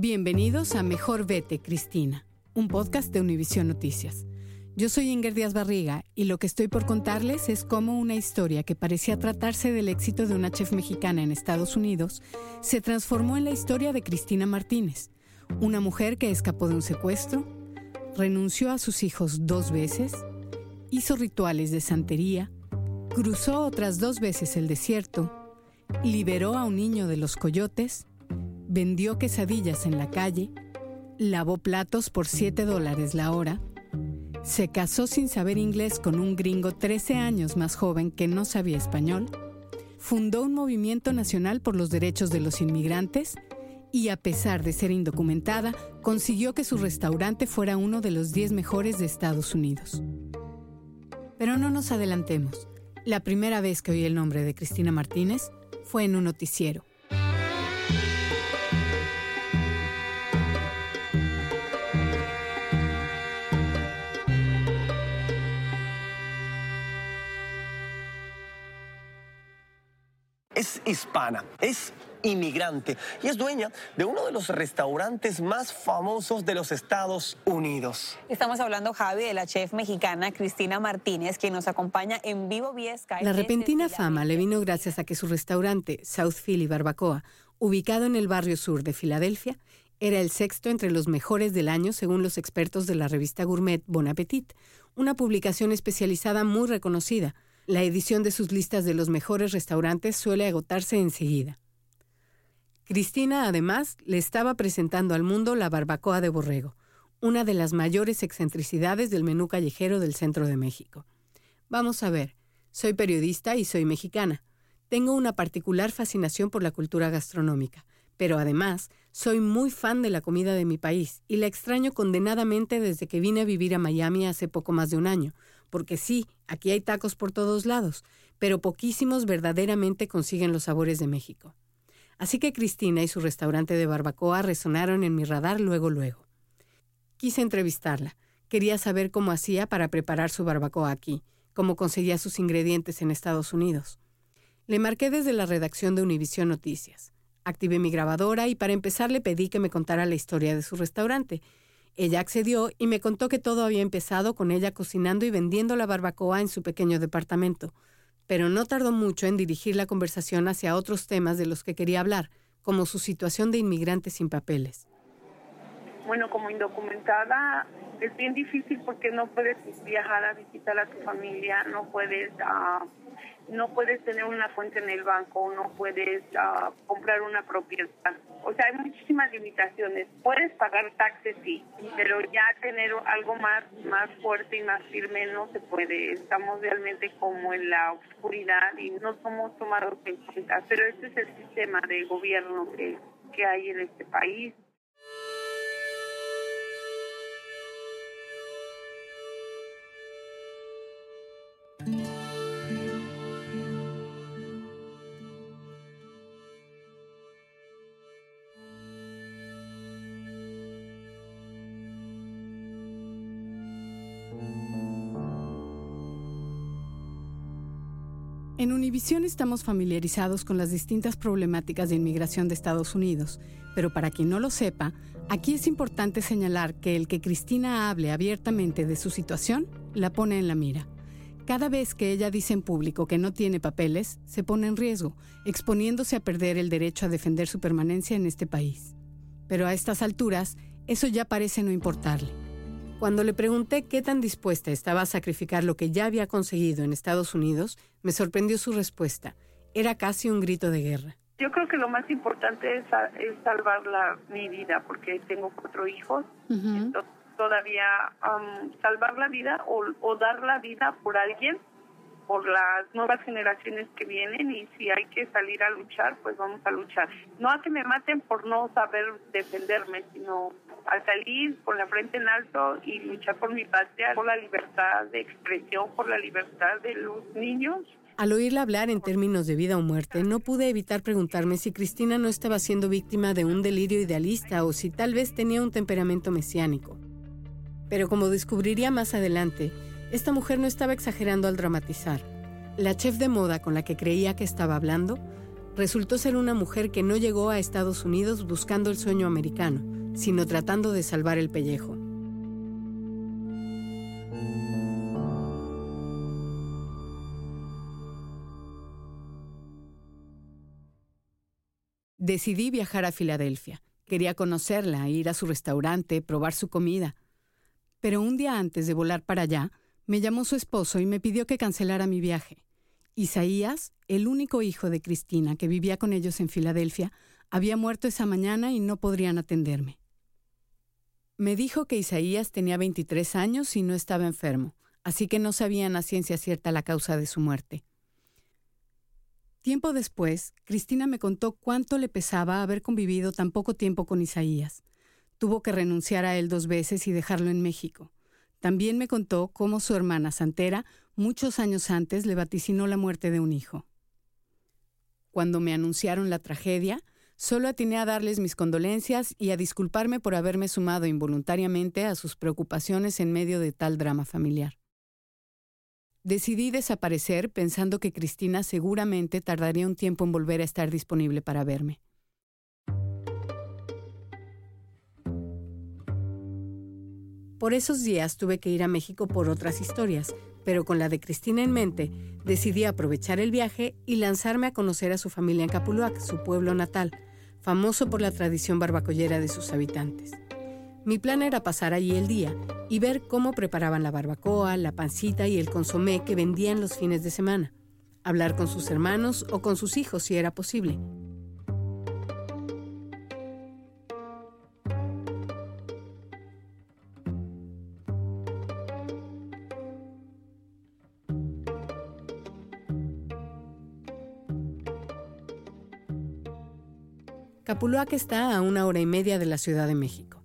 Bienvenidos a Mejor Vete, Cristina, un podcast de Univisión Noticias. Yo soy Inger Díaz Barriga y lo que estoy por contarles es cómo una historia que parecía tratarse del éxito de una chef mexicana en Estados Unidos se transformó en la historia de Cristina Martínez, una mujer que escapó de un secuestro, renunció a sus hijos dos veces, hizo rituales de santería, cruzó otras dos veces el desierto, liberó a un niño de los coyotes, vendió quesadillas en la calle, lavó platos por 7 dólares la hora, se casó sin saber inglés con un gringo 13 años más joven que no sabía español, fundó un movimiento nacional por los derechos de los inmigrantes y a pesar de ser indocumentada, consiguió que su restaurante fuera uno de los 10 mejores de Estados Unidos. Pero no nos adelantemos. La primera vez que oí el nombre de Cristina Martínez fue en un noticiero. Es hispana, es inmigrante y es dueña de uno de los restaurantes más famosos de los Estados Unidos. Estamos hablando, Javi, de la chef mexicana Cristina Martínez, quien nos acompaña en vivo vía Skype. La repentina fama le vino gracias a que su restaurante, South Philly Barbacoa, ubicado en el barrio sur de Filadelfia, era el sexto entre los mejores del año según los expertos de la revista gourmet Bon Appetit, una publicación especializada muy reconocida la edición de sus listas de los mejores restaurantes suele agotarse enseguida. Cristina, además, le estaba presentando al mundo la barbacoa de borrego, una de las mayores excentricidades del menú callejero del centro de México. Vamos a ver, soy periodista y soy mexicana. Tengo una particular fascinación por la cultura gastronómica, pero además soy muy fan de la comida de mi país y la extraño condenadamente desde que vine a vivir a Miami hace poco más de un año, porque sí, aquí hay tacos por todos lados, pero poquísimos verdaderamente consiguen los sabores de México. Así que Cristina y su restaurante de barbacoa resonaron en mi radar luego luego. Quise entrevistarla. Quería saber cómo hacía para preparar su barbacoa aquí, cómo conseguía sus ingredientes en Estados Unidos. Le marqué desde la redacción de Univisión Noticias. Activé mi grabadora y para empezar le pedí que me contara la historia de su restaurante, ella accedió y me contó que todo había empezado con ella cocinando y vendiendo la barbacoa en su pequeño departamento, pero no tardó mucho en dirigir la conversación hacia otros temas de los que quería hablar, como su situación de inmigrante sin papeles. Bueno, como indocumentada es bien difícil porque no puedes viajar a visitar a tu familia, no puedes uh, no puedes tener una cuenta en el banco, no puedes uh, comprar una propiedad. O sea, hay muchísimas limitaciones. Puedes pagar taxes, sí, pero ya tener algo más, más fuerte y más firme no se puede. Estamos realmente como en la oscuridad y no somos tomados en cuenta. Pero este es el sistema de gobierno que, que hay en este país. En Univisión estamos familiarizados con las distintas problemáticas de inmigración de Estados Unidos, pero para quien no lo sepa, aquí es importante señalar que el que Cristina hable abiertamente de su situación la pone en la mira. Cada vez que ella dice en público que no tiene papeles, se pone en riesgo, exponiéndose a perder el derecho a defender su permanencia en este país. Pero a estas alturas, eso ya parece no importarle. Cuando le pregunté qué tan dispuesta estaba a sacrificar lo que ya había conseguido en Estados Unidos, me sorprendió su respuesta. Era casi un grito de guerra. Yo creo que lo más importante es, salvar la, mi vida, porque tengo cuatro hijos. todavía salvar la vida o, dar la vida por alguien por las nuevas generaciones que vienen y si hay que salir a luchar, pues vamos a luchar. No a que me maten por no saber defenderme, sino a salir con la frente en alto y luchar por mi patria, por la libertad de expresión, por la libertad de los niños. Al oírla hablar en términos de vida o muerte, no pude evitar preguntarme si Cristina no estaba siendo víctima de un delirio idealista o si tal vez tenía un temperamento mesiánico. Pero como descubriría más adelante, esta mujer no estaba exagerando al dramatizar. La chef de moda con la que creía que estaba hablando resultó ser una mujer que no llegó a Estados Unidos buscando el sueño americano, sino tratando de salvar el pellejo. Decidí viajar a Filadelfia. Quería conocerla, ir a su restaurante, probar su comida. Pero un día antes de volar para allá, me llamó su esposo y me pidió que cancelara mi viaje. Isaías, el único hijo de Cristina que vivía con ellos en Filadelfia, había muerto esa mañana y no podrían atenderme. Me dijo que Isaías tenía 23 años y no estaba enfermo, así que no sabían a ciencia cierta la causa de su muerte. Tiempo después, Cristina me contó cuánto le pesaba haber convivido tan poco tiempo con Isaías. Tuvo que renunciar a él dos veces y dejarlo en México. También me contó cómo su hermana Santera, muchos años antes, le vaticinó la muerte de un hijo. Cuando me anunciaron la tragedia, solo atiné a darles mis condolencias y a disculparme por haberme sumado involuntariamente a sus preocupaciones en medio de tal drama familiar. Decidí desaparecer pensando que Cristina seguramente tardaría un tiempo en volver a estar disponible para verme. Por esos días tuve que ir a México por otras historias, pero con la de Cristina en mente, decidí aprovechar el viaje y lanzarme a conocer a su familia en Capuluac, su pueblo natal, famoso por la tradición barbacollera de sus habitantes. Mi plan era pasar allí el día y ver cómo preparaban la barbacoa, la pancita y el consomé que vendían los fines de semana, hablar con sus hermanos o con sus hijos si era posible, Capuluac está a una hora y media de la Ciudad de México.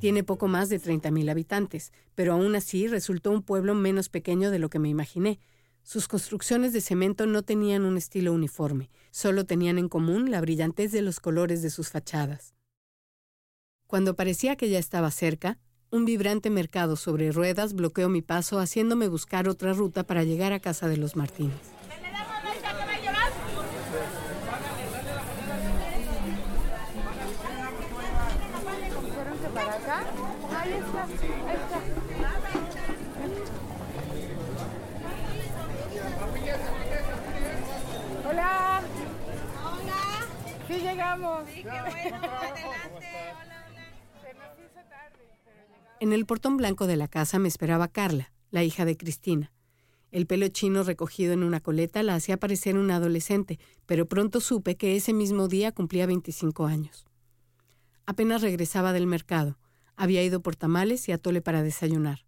Tiene poco más de 30.000 habitantes, pero aún así resultó un pueblo menos pequeño de lo que me imaginé. Sus construcciones de cemento no tenían un estilo uniforme, solo tenían en común la brillantez de los colores de sus fachadas. Cuando parecía que ya estaba cerca, un vibrante mercado sobre ruedas bloqueó mi paso haciéndome buscar otra ruta para llegar a casa de los Martínez. Sí llegamos. En el portón blanco de la casa me esperaba Carla, la hija de Cristina. El pelo chino recogido en una coleta la hacía parecer una adolescente, pero pronto supe que ese mismo día cumplía 25 años. Apenas regresaba del mercado. Había ido por tamales y atole para desayunar.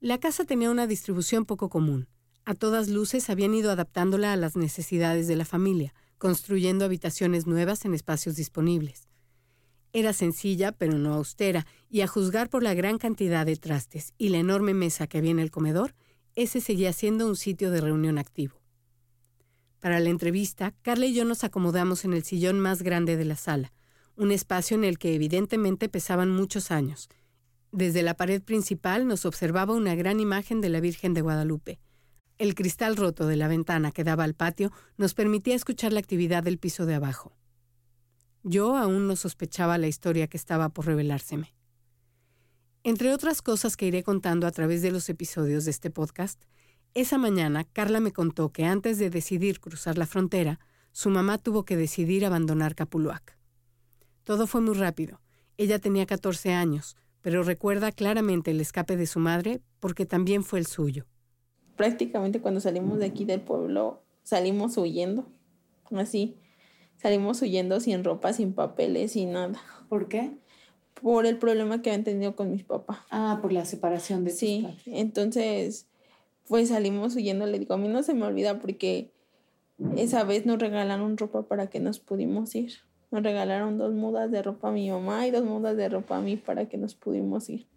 La casa tenía una distribución poco común. A todas luces habían ido adaptándola a las necesidades de la familia, construyendo habitaciones nuevas en espacios disponibles. Era sencilla, pero no austera, y a juzgar por la gran cantidad de trastes y la enorme mesa que había en el comedor, ese seguía siendo un sitio de reunión activo. Para la entrevista, Carla y yo nos acomodamos en el sillón más grande de la sala, un espacio en el que evidentemente pesaban muchos años. Desde la pared principal nos observaba una gran imagen de la Virgen de Guadalupe. El cristal roto de la ventana que daba al patio nos permitía escuchar la actividad del piso de abajo. Yo aún no sospechaba la historia que estaba por revelárseme. Entre otras cosas que iré contando a través de los episodios de este podcast, esa mañana Carla me contó que antes de decidir cruzar la frontera, su mamá tuvo que decidir abandonar Capuluac. Todo fue muy rápido. Ella tenía 14 años, pero recuerda claramente el escape de su madre porque también fue el suyo. Prácticamente cuando salimos de aquí del pueblo, salimos huyendo, así. Salimos huyendo sin ropa, sin papeles, sin nada. ¿Por qué? Por el problema que habían tenido con mis papás. Ah, por la separación de Sí, entonces pues salimos huyendo. Le digo, a mí no se me olvida porque esa vez nos regalaron ropa para que nos pudimos ir. Nos regalaron dos mudas de ropa a mi mamá y dos mudas de ropa a mí para que nos pudimos ir.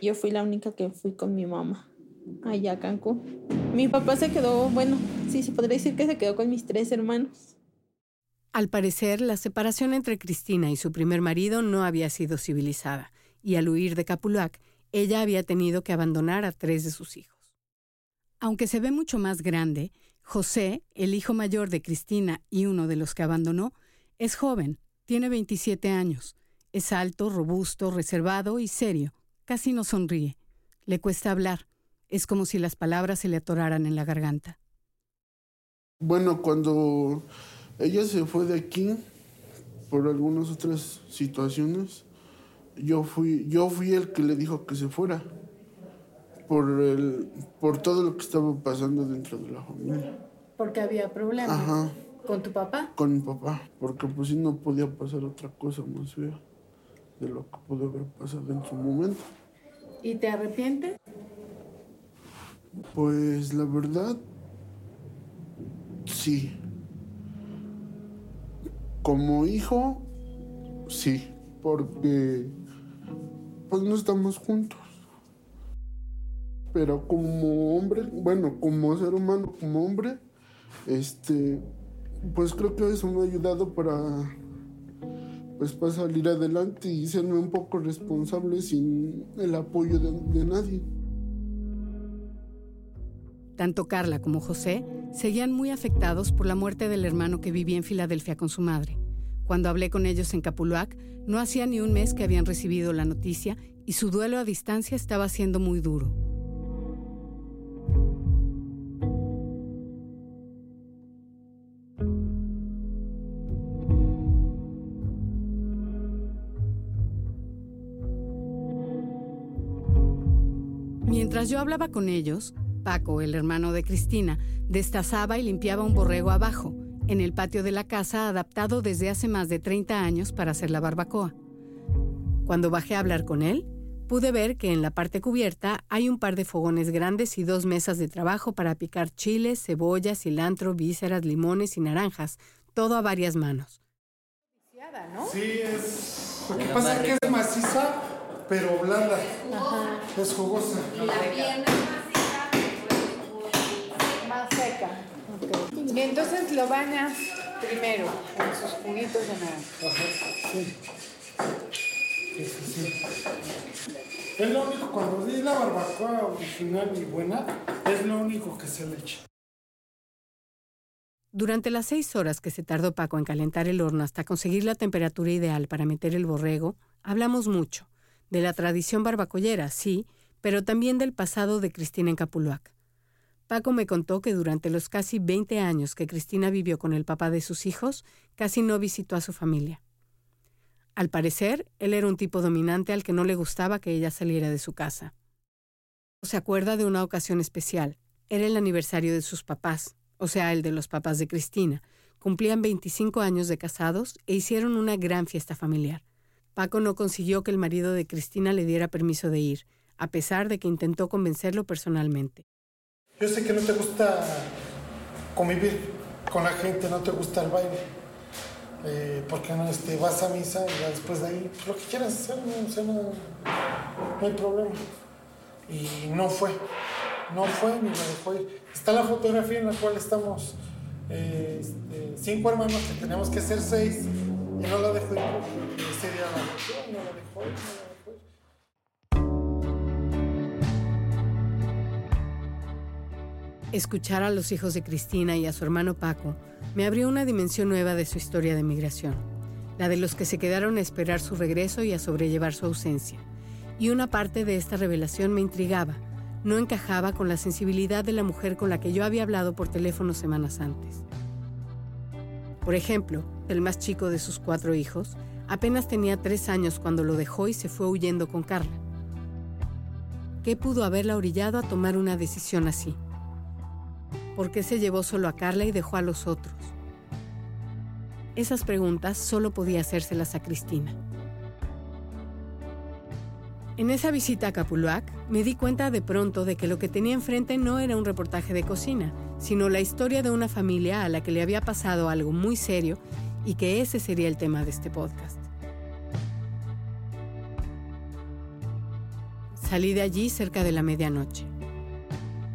Yo fui la única que fui con mi mamá allá a Cancún. Mi papá se quedó, bueno, sí, se podría decir que se quedó con mis tres hermanos. Al parecer, la separación entre Cristina y su primer marido no había sido civilizada, y al huir de Capulac, ella había tenido que abandonar a tres de sus hijos. Aunque se ve mucho más grande, José, el hijo mayor de Cristina y uno de los que abandonó, es joven, tiene 27 años, es alto, robusto, reservado y serio, casi no sonríe, le cuesta hablar, es como si las palabras se le atoraran en la garganta. Bueno, cuando ella se fue de aquí por algunas otras situaciones. Yo fui, yo fui el que le dijo que se fuera por el, por todo lo que estaba pasando dentro de la familia. Porque había problemas. Ajá. ¿Con tu papá? Con mi papá, porque pues sí no podía pasar otra cosa más fea de lo que pudo haber pasado en su momento. ¿Y te arrepientes? Pues la verdad, sí. Como hijo, sí, porque pues no estamos juntos. Pero como hombre, bueno, como ser humano, como hombre, este, pues creo que eso me ha ayudado para, pues para salir adelante y serme un poco responsable sin el apoyo de, de nadie. Tanto Carla como José seguían muy afectados por la muerte del hermano que vivía en Filadelfia con su madre. Cuando hablé con ellos en Capuluac, no hacía ni un mes que habían recibido la noticia y su duelo a distancia estaba siendo muy duro. Mientras yo hablaba con ellos, Paco, el hermano de Cristina, destazaba y limpiaba un borrego abajo, en el patio de la casa adaptado desde hace más de 30 años para hacer la barbacoa. Cuando bajé a hablar con él, pude ver que en la parte cubierta hay un par de fogones grandes y dos mesas de trabajo para picar chiles, cebollas, cilantro, vísceras, limones y naranjas, todo a varias manos. Sí, es. Lo que pasa es que es maciza, pero blanda. Es jugosa. Más Y entonces lo bañas primero con sus juguitos de naranja. Ajá, sí. Sí, sí, sí. Es lo único, cuando di la barbacoa original y buena, es lo único que se le echa. Durante las seis horas que se tardó Paco en calentar el horno hasta conseguir la temperatura ideal para meter el borrego, hablamos mucho. De la tradición barbacollera, sí, pero también del pasado de Cristina en Capuluac. Paco me contó que durante los casi 20 años que Cristina vivió con el papá de sus hijos, casi no visitó a su familia. Al parecer, él era un tipo dominante al que no le gustaba que ella saliera de su casa. Se acuerda de una ocasión especial. Era el aniversario de sus papás, o sea, el de los papás de Cristina. Cumplían 25 años de casados e hicieron una gran fiesta familiar. Paco no consiguió que el marido de Cristina le diera permiso de ir, a pesar de que intentó convencerlo personalmente. Yo sé que no te gusta convivir con la gente, no te gusta el baile. Eh, porque no este, vas a misa y después de ahí, lo que quieras hacer, no, o hay problema. Y no fue, no fue ni me dejó ir. Está la fotografía en la cual estamos eh, este, cinco hermanos que tenemos que ser seis y no la dejó ir ese día no la dejó ir. Escuchar a los hijos de Cristina y a su hermano Paco me abrió una dimensión nueva de su historia de migración, la de los que se quedaron a esperar su regreso y a sobrellevar su ausencia. Y una parte de esta revelación me intrigaba, no encajaba con la sensibilidad de la mujer con la que yo había hablado por teléfono semanas antes. Por ejemplo, el más chico de sus cuatro hijos apenas tenía tres años cuando lo dejó y se fue huyendo con Carla. ¿Qué pudo haberla orillado a tomar una decisión así? ¿Por qué se llevó solo a Carla y dejó a los otros? Esas preguntas solo podía hacérselas a Cristina. En esa visita a Capuluac me di cuenta de pronto de que lo que tenía enfrente no era un reportaje de cocina, sino la historia de una familia a la que le había pasado algo muy serio y que ese sería el tema de este podcast. Salí de allí cerca de la medianoche.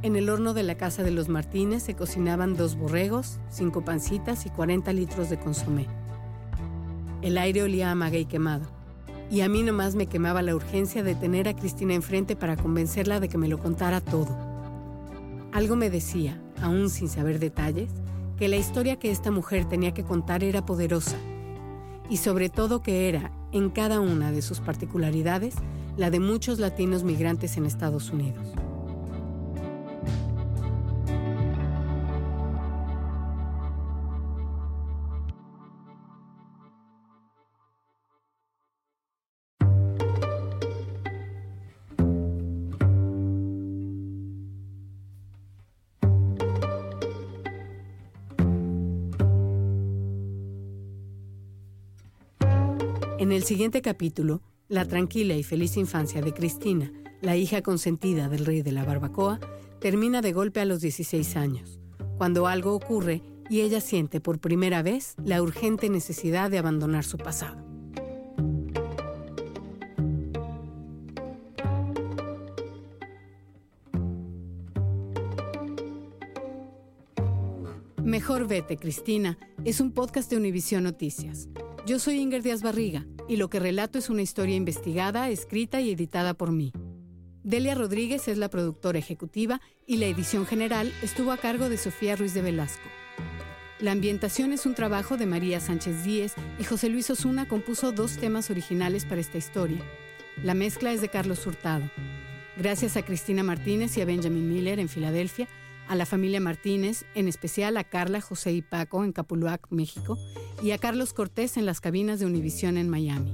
En el horno de la casa de los Martínez se cocinaban dos borregos, cinco pancitas y 40 litros de consomé. El aire olía a maguey quemado y a mí nomás me quemaba la urgencia de tener a Cristina enfrente para convencerla de que me lo contara todo. Algo me decía, aún sin saber detalles, que la historia que esta mujer tenía que contar era poderosa y sobre todo que era, en cada una de sus particularidades, la de muchos latinos migrantes en Estados Unidos. En el siguiente capítulo, la tranquila y feliz infancia de Cristina, la hija consentida del rey de la barbacoa, termina de golpe a los 16 años, cuando algo ocurre y ella siente por primera vez la urgente necesidad de abandonar su pasado. Mejor vete, Cristina, es un podcast de Univisión Noticias. Yo soy Inger Díaz Barriga y lo que relato es una historia investigada, escrita y editada por mí. Delia Rodríguez es la productora ejecutiva y la edición general estuvo a cargo de Sofía Ruiz de Velasco. La ambientación es un trabajo de María Sánchez Díez y José Luis Osuna compuso dos temas originales para esta historia. La mezcla es de Carlos Hurtado. Gracias a Cristina Martínez y a Benjamin Miller en Filadelfia, a la familia Martínez, en especial a Carla, José y Paco en Capuluac, México, y a Carlos Cortés en las cabinas de Univisión en Miami.